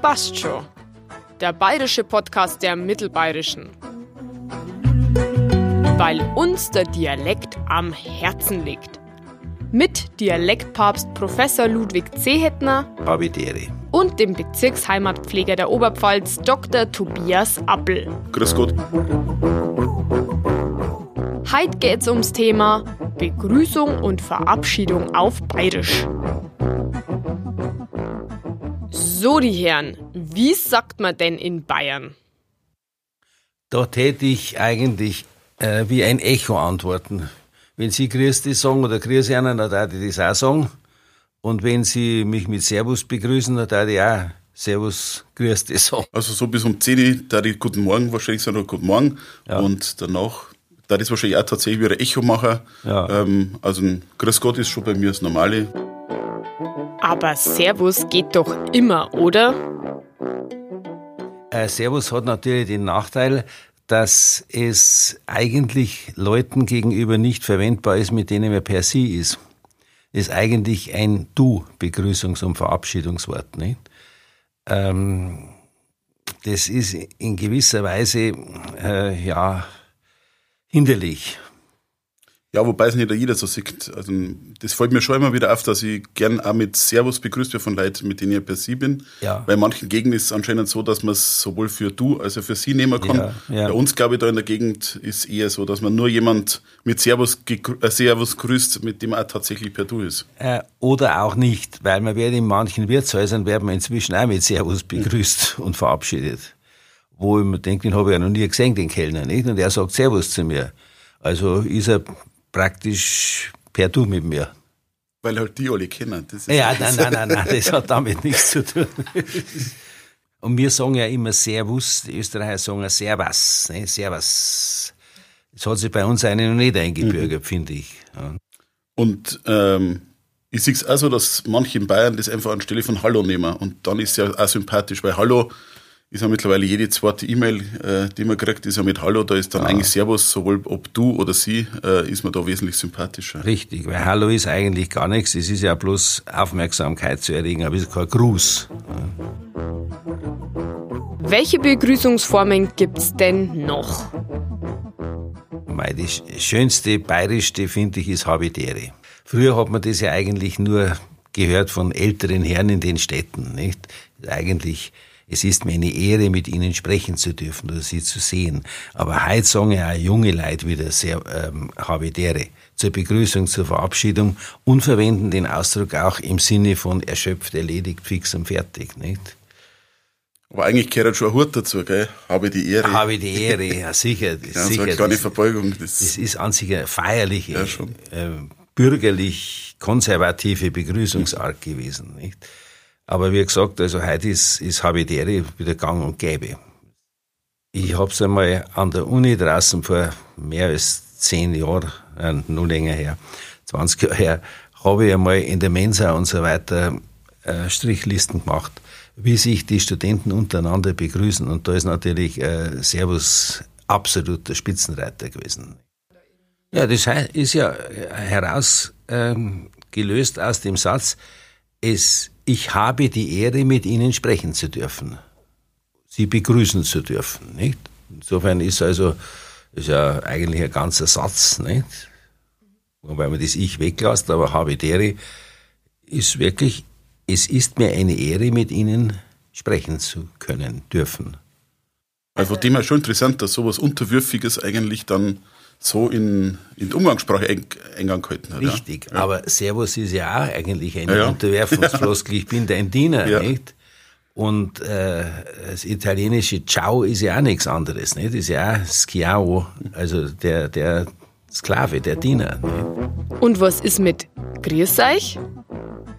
passt schon. Der bayerische Podcast der Mittelbayerischen. Weil uns der Dialekt am Herzen liegt. Mit Dialektpapst Professor Ludwig Zehetner Habitäre. und dem Bezirksheimatpfleger der Oberpfalz Dr. Tobias Appel. Grüß Gott. Heute geht's ums Thema Begrüßung und Verabschiedung auf Bayerisch. So, die Herren, wie sagt man denn in Bayern? Da täte ich eigentlich äh, wie ein Echo antworten. Wenn Sie Grüß dich sagen oder Grüß einen, dann würde ich das auch sagen. Und wenn Sie mich mit Servus begrüßen, dann würde ich auch Servus, Grüß dich sagen. Also so bis um 10 Uhr, da ich Guten Morgen wahrscheinlich sagen, oder Guten Morgen. Ja. Und danach, da ist wahrscheinlich auch tatsächlich wieder Echo machen. Ja. Ähm, also ein Grüß Gott ist schon bei mir das Normale. Aber Servus geht doch immer, oder? Äh, Servus hat natürlich den Nachteil, dass es eigentlich Leuten gegenüber nicht verwendbar ist, mit denen man per Sie ist. Ist eigentlich ein Du-Begrüßungs- und Verabschiedungswort. Nicht? Ähm, das ist in gewisser Weise äh, ja hinderlich. Ja, wobei es nicht jeder so sieht. Also, das fällt mir schon immer wieder auf, dass ich gern auch mit Servus begrüßt werde von Leuten, mit denen ich per Sie bin. Ja. Bei manchen Gegenden ist es anscheinend so, dass man es sowohl für du als auch für Sie nehmen kann. Ja, ja. Bei uns, glaube ich, da in der Gegend ist eher so, dass man nur jemand mit Servus, äh, Servus grüßt, mit dem man auch tatsächlich per du ist. Äh, oder auch nicht, weil man wird in manchen Wirtshäusern werden wir inzwischen auch mit Servus begrüßt und verabschiedet. Wo ich mir denke, den habe ich ja noch nie gesehen, den Kellner, nicht? Und er sagt Servus zu mir. Also ist er praktisch per Du mit mir. Weil halt die alle kennen. Das ist Ja, nein, nein, nein, nein, das hat damit nichts zu tun. Und wir sagen ja immer Servus, die Österreicher sagen ja Servus, ne? Servus. Das hat sich bei uns eigentlich noch nicht eingebürgert, finde ich. Ja. Und ähm, ich sehe es auch so, dass manche in Bayern das einfach anstelle von Hallo nehmen. Und dann ist es ja auch sympathisch, weil Hallo ist ja mittlerweile jede zweite E-Mail, äh, die man kriegt, ist ja mit Hallo. Da ist dann eigentlich Servus, sowohl ob du oder sie, äh, ist man da wesentlich sympathischer. Richtig, weil Hallo ist eigentlich gar nichts. Es ist ja bloß Aufmerksamkeit zu erregen, aber es ist kein Gruß. Welche Begrüßungsformen gibt's denn noch? Sch- schönste bayerischste, finde ich, ist Habitäre. Früher hat man das ja eigentlich nur gehört von älteren Herren in den Städten, nicht? Eigentlich, es ist mir eine Ehre, mit ihnen sprechen zu dürfen oder sie zu sehen. Aber heute sagen ja auch junge Leute wieder sehr ähm, Habitäre zur Begrüßung, zur Verabschiedung und verwenden den Ausdruck auch im Sinne von erschöpft, erledigt, fix und fertig, nicht? Aber eigentlich gehört schon ein Hut dazu, gell? Habe die Ehre. Habe die Ehre, ja sicher, das, ja, sicher. eine kleine das- Verbeugung. Das, Das ist an sich eine feierliche, Ja, äh, bürgerlich konservative Begrüßungsart gewesen. Nicht? Aber wie gesagt, also heute ist, ist Habitäre wieder gang und gäbe. Ich habe es einmal an der Uni draußen vor mehr als zehn Jahren, äh, noch länger her, 20 Jahre her, habe ich einmal in der Mensa und so weiter äh, Strichlisten gemacht, wie sich die Studenten untereinander begrüßen. Und da ist natürlich äh, Servus absolut der Spitzenreiter gewesen. Ja, das ist ja heraus ähm, aus dem Satz, es, ich habe die Ehre, mit Ihnen sprechen zu dürfen. Sie begrüßen zu dürfen, nicht? Insofern ist also, ist ja eigentlich ein ganzer Satz, nicht? Wobei man das Ich weglässt, aber habe die Ehre ist wirklich, es ist mir eine Ehre, mit Ihnen sprechen zu können, dürfen. also dem her schon interessant, dass sowas Unterwürfiges eigentlich dann so in, in die Umgangssprache eng, Eingang gehalten hat. Richtig, Ja. aber Servus ist ja auch eigentlich eine Ja. Unterwerfungsfloskel. Ich bin dein Diener, Ja. nicht? Und äh, das italienische Ciao ist ja auch nichts anderes, nicht? Ist ja auch Schiavo, also der, der Sklave, der Diener. Nicht? Und was ist mit Grüß euch?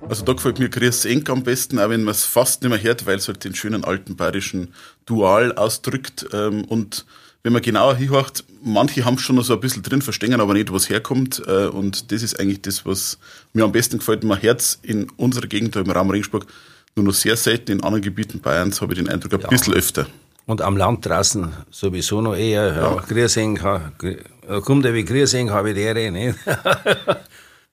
Also da gefällt mir Grüß Enk am besten, auch wenn man es fast nicht mehr hört, weil es halt den schönen alten bayerischen Dual ausdrückt. Ähm, und wenn man genauer hinhört, manche haben schon noch so ein bisschen drin, verstehen aber nicht, was herkommt. Äh, und das ist eigentlich das, was mir am besten gefällt. Man hört es in unserer Gegend, im Raum Regensburg, nur noch sehr selten. In anderen Gebieten Bayerns habe ich den Eindruck, ein bisschen öfter. Und am Land draußen sowieso noch eher, ja, ha- Grü- äh, kommt der wie Grüßeng, habe ich die Ehre, nicht? das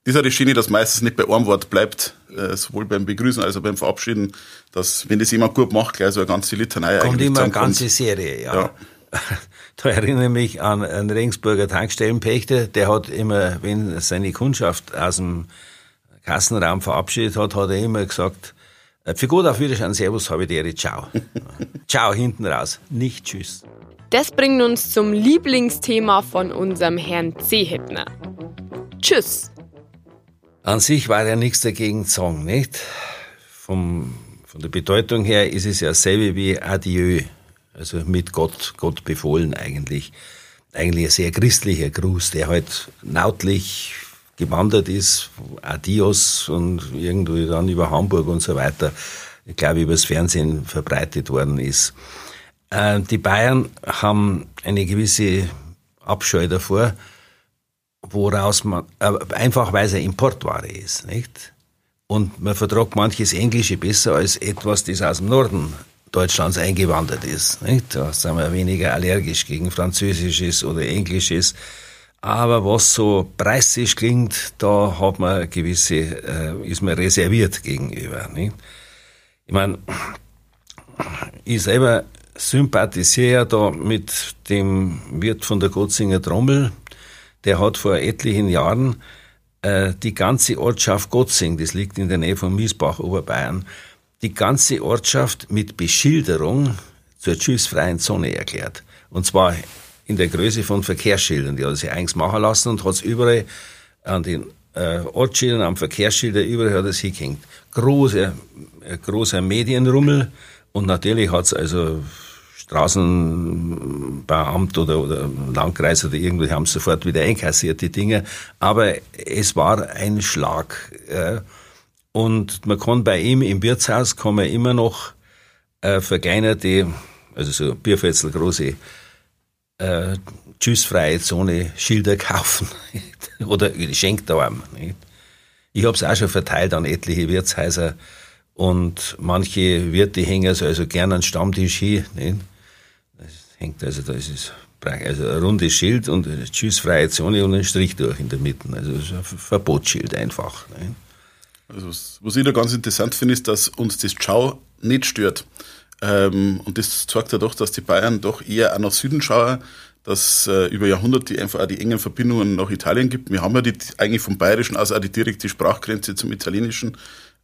ist ja das Schöne, dass meistens nicht bei einem Wort bleibt, äh, sowohl beim Begrüßen als auch beim Verabschieden, dass, wenn das jemand gut macht, gleich so eine ganze Litanei Kommt immer eine ganze Serie, ja. ja. Da erinnere ich mich an einen Regensburger Tankstellenpächter, der hat immer, wenn seine Kundschaft aus dem Kassenraum verabschiedet hat, hat er immer gesagt, für gut auf Wiedersehen, Servus, habe ich dir, ciao. ciao, hinten raus, nicht tschüss. Das bringt uns zum Lieblingsthema von unserem Herrn Seehettner. Tschüss. An sich war ja nichts dagegen zu sagen, nicht? Vom, von der Bedeutung her ist es ja selbe wie Adieu. Also mit Gott, Gott befohlen eigentlich. Eigentlich ein sehr christlicher Gruß, der halt nautlich gewandert ist, Adios und irgendwie dann über Hamburg und so weiter, ich glaube, übers Fernsehen verbreitet worden ist. Äh, die Bayern haben eine gewisse Abscheu davor, woraus man, äh, einfach weil es eine Importware ist, nicht? Und man vertragt manches Englische besser als etwas, das aus dem Norden Deutschlands eingewandert ist. Nicht? Da sind wir weniger allergisch gegen Französisches oder Englisches. Aber was so preisig klingt, da hat man gewisse, äh, ist man reserviert gegenüber. Nicht? Ich meine, ich selber sympathisiere da mit dem Wirt von der Gotzinger Trommel. Der hat vor etlichen Jahren äh, die ganze Ortschaft Gotzing, das liegt in der Nähe von Miesbach, Oberbayern, die ganze Ortschaft mit Beschilderung zur tschüssfreien Zone erklärt. Und zwar in der Größe von Verkehrsschildern. Die hat sich eigens machen lassen und hat es überall an den äh, Ortsschildern, am Verkehrsschilder, überall hat es hingehängt. Großer, äh, großer Medienrummel und natürlich hat es also Straßenbauamt oder, oder Landkreis oder irgendwie haben sofort wieder einkassiert, die Dinge. Aber es war ein Schlag. Äh, und man kann bei ihm im Wirtshaus kann man immer noch äh, verkleinerte, also so Bierfetzel große, äh, tschüssfreie Zone Schilder kaufen oder geschenkt haben. Nicht? Ich habe es auch schon verteilt an etliche Wirtshäuser und manche Wirte hängen also, also gerne an Stammtisch hin. Nicht? Das hängt also, da ist es also ein rundes Schild und eine tschüssfreie Zone und ein Strich durch in der Mitte. Also ist ein Verbotsschild einfach. Nicht? Also was, was ich da ganz interessant finde, ist, dass uns das Ciao nicht stört. Ähm, und das zeigt ja doch, dass die Bayern doch eher auch nach Süden schauen, dass äh, über Jahrhunderte einfach auch die engen Verbindungen nach Italien gibt. Wir haben ja die, eigentlich vom Bayerischen aus auch die direkte Sprachgrenze zum Italienischen.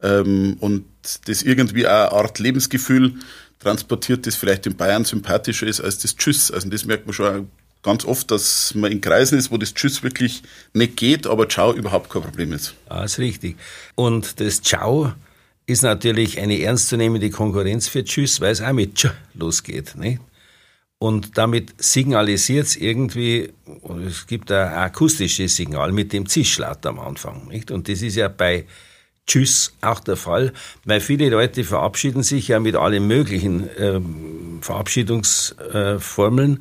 Ähm, und das irgendwie auch eine Art Lebensgefühl transportiert, das vielleicht in Bayern sympathischer ist als das Tschüss. Also das merkt man schon ganz oft, dass man in Kreisen ist, wo das Tschüss wirklich nicht geht, aber Ciao überhaupt kein Problem ist. Ja, ist richtig. Und das Ciao ist natürlich eine ernstzunehmende Konkurrenz für Tschüss, weil es auch mit Tsch losgeht. Nicht? Und damit signalisiert es irgendwie, es gibt ein akustisches Signal mit dem Zischlaut am Anfang. Nicht? Und das ist ja bei Tschüss auch der Fall, weil viele Leute verabschieden sich ja mit allen möglichen ähm, Verabschiedungsformeln. Äh,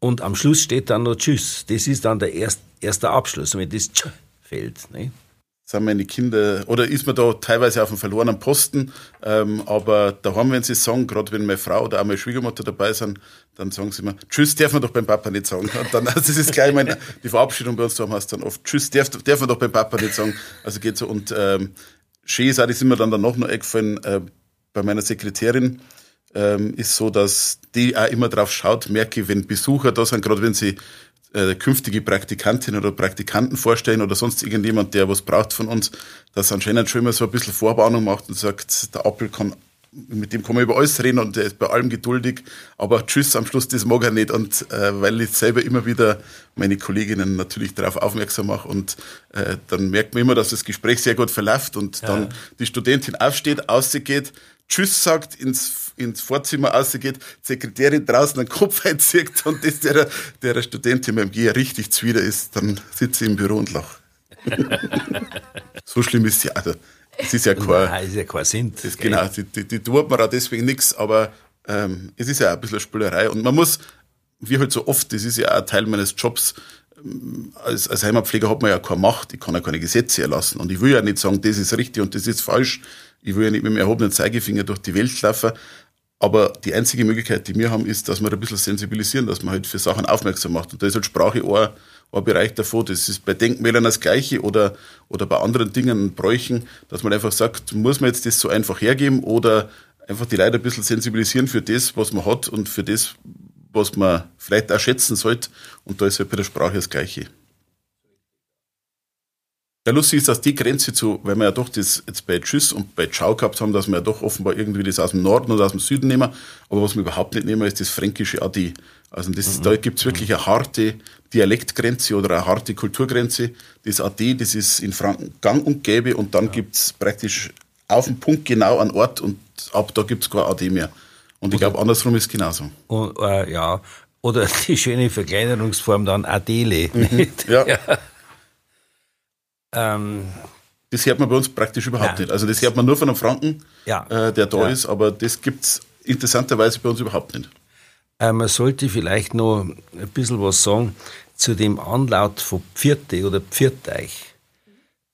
und am Schluss steht dann noch Tschüss. Das ist dann der erst, erste Abschluss, wenn das Tsch fällt. Ne? Sind meine Kinder, oder ist man da teilweise auf einem verlorenen Posten, ähm, aber daheim, wenn sie sagen, gerade wenn meine Frau oder auch meine Schwiegermutter dabei sind, dann sagen sie immer, Tschüss darf man doch beim Papa nicht sagen. Und dann, also das ist gleich meine, die Verabschiedung bei uns daheim heißt dann oft, Tschüss darf, darf man doch beim Papa nicht sagen. Also geht so. Und ähm, schön ist auch, das ist mir dann danach noch eingefallen, äh, bei meiner Sekretärin, ähm, ist so, dass die auch immer drauf schaut, merke, wenn Besucher da sind, gerade wenn sie äh, künftige Praktikantin oder Praktikanten vorstellen oder sonst irgendjemand, der was braucht von uns, dass anscheinend schon immer so ein bisschen Vorwarnung macht und sagt, der Apfel kann mit dem kann man über alles reden und der ist bei allem geduldig, aber Tschüss am Schluss, das mag er nicht. Und äh, weil ich selber immer wieder meine Kolleginnen natürlich darauf aufmerksam mache und äh, dann merkt man immer, dass das Gespräch sehr gut verläuft und ja. dann die Studentin aufsteht, ausgeht, Tschüss sagt, ins, ins Vorzimmer rausgeht, Sekretärin draußen einen Kopf einzieht und das der, der Studentin beim Gehen richtig zuwider ist, dann sitze ich im Büro und lache. so schlimm ist sie. Also, es ist ja kein, Nein, ist ja kein Sinn. Das, genau, die, die, die tut man auch deswegen nichts, aber ähm, es ist ja auch ein bisschen Spülerei und man muss, wie halt so oft, das ist ja auch ein Teil meines Jobs, ähm, als, als Heimatpfleger hat man ja keine Macht, ich kann ja keine Gesetze erlassen und ich will ja nicht sagen, das ist richtig und das ist falsch, ich will ja nicht mit dem erhobenen Zeigefinger durch die Welt laufen. Aber die einzige Möglichkeit, die wir haben, ist, dass wir ein bisschen sensibilisieren, dass man halt für Sachen aufmerksam macht. Und da ist halt Sprache auch, ein Bereich davon. Das ist bei Denkmälern das Gleiche oder, oder bei anderen Dingen, Bräuchen, dass man einfach sagt, muss man jetzt das so einfach hergeben oder einfach die Leute ein bisschen sensibilisieren für das, was man hat und für das, was man vielleicht auch schätzen sollte. Und da ist halt bei der Sprache das Gleiche. Ja, lustig ist, dass die Grenze zu, weil wir ja doch das jetzt bei Tschüss und bei Ciao gehabt haben, dass wir ja doch offenbar irgendwie das aus dem Norden oder aus dem Süden nehmen. Aber was wir überhaupt nicht nehmen, ist das fränkische Adi. Also das, mhm. da gibt's wirklich eine harte Dialektgrenze oder eine harte Kulturgrenze. Das Adi, das ist in Franken gang und gäbe und dann ja. gibt's praktisch auf den Punkt genau einen Ort und ab da gibt's kein Adi mehr. Und ich glaube, andersrum ist genauso. Und, äh, ja, oder die schöne Verkleinerungsform dann Adele. Mhm. Ja. ja. Ähm, das hört man bei uns praktisch überhaupt nein. nicht. Also das hört man nur von einem Franken, ja. äh, der da ja. ist, aber das gibt es interessanterweise bei uns überhaupt nicht. Äh, man sollte vielleicht noch ein bisschen was sagen zu dem Anlaut von Pfirte oder Pfirteich.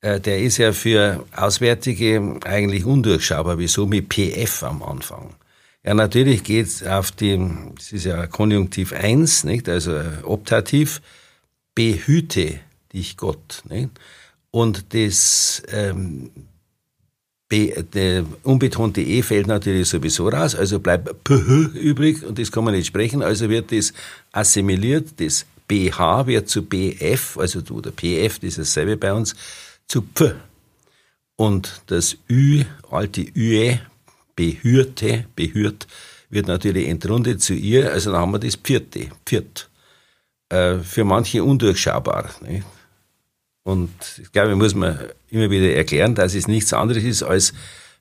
Äh, der ist ja für Auswärtige eigentlich undurchschaubar. Wieso mit PF am Anfang? Ja, natürlich geht es auf die, das ist ja Konjunktiv 1, nicht? also Optativ, behüte dich Gott. Nicht? Und das ähm, B, der unbetonte E fällt natürlich sowieso raus, also bleibt PH übrig und das kann man nicht sprechen, also wird das assimiliert, das BH wird zu BF, also oder PF, das ist dasselbe bei uns, zu P. Und das Ü, alte Üe, behürte, behürt, wird natürlich entrundet zu ihr, also dann haben wir das Vierte, Viert. Äh, für manche undurchschaubar. Nicht? Und ich glaube, muss man immer wieder erklären, dass es nichts anderes ist als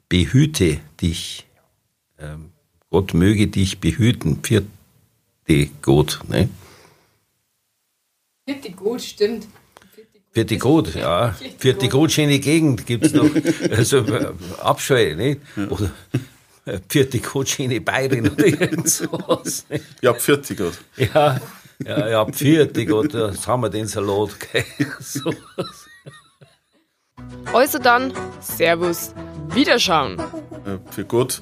behüte dich. Ähm, Gott möge dich behüten. Vierte Gott. Ne? Vierte Gott, stimmt. Vierte Gott, ja. Vierte Gott, schöne Gegend gibt es noch. Also Abscheu, nicht? Oder vierte Gott, schöne Bayern oder irgend sowas. Ja, vierte Gott. Ja, ja, ja, Pfiat, Gott, jetzt haben wir den Salat. so. Also dann, Servus, Wiederschauen. Für Gott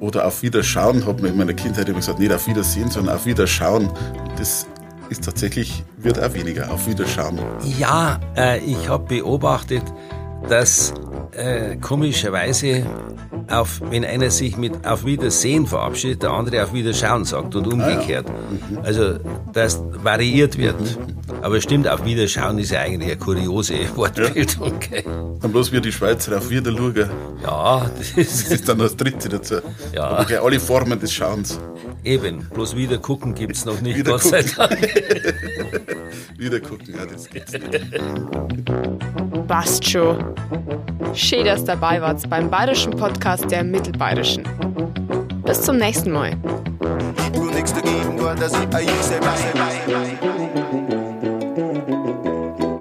oder auf Wiederschauen hat man in meiner Kindheit immer gesagt, nicht auf Wiedersehen, sondern auf Wiederschauen. Das ist tatsächlich, wird auch weniger, auf Wiederschauen. Ja, äh, ich habe beobachtet, dass äh, komischerweise auf, wenn einer sich mit auf Wiedersehen verabschiedet, der andere auf Wiederschauen sagt und umgekehrt. Ah, ja. mhm. Also, dass variiert wird. Mhm. Aber stimmt, auf Wiederschauen ist ja eigentlich eine kuriose Wortbildung. Ja. Dann bloß wie die Schweizer auf Wiederluger. Ja, das ist, das ist dann das Dritte dazu. Ja. Gleich alle Formen des Schauens. Eben, bloß wieder gucken gibt es noch nicht, wieder Gott sei Dank. wieder gucken, ja, das gibt's nicht. Passt schon. Schön, dass dabei wart beim bayerischen Podcast Podcast der Mittelbayerischen. Bis zum nächsten Mal.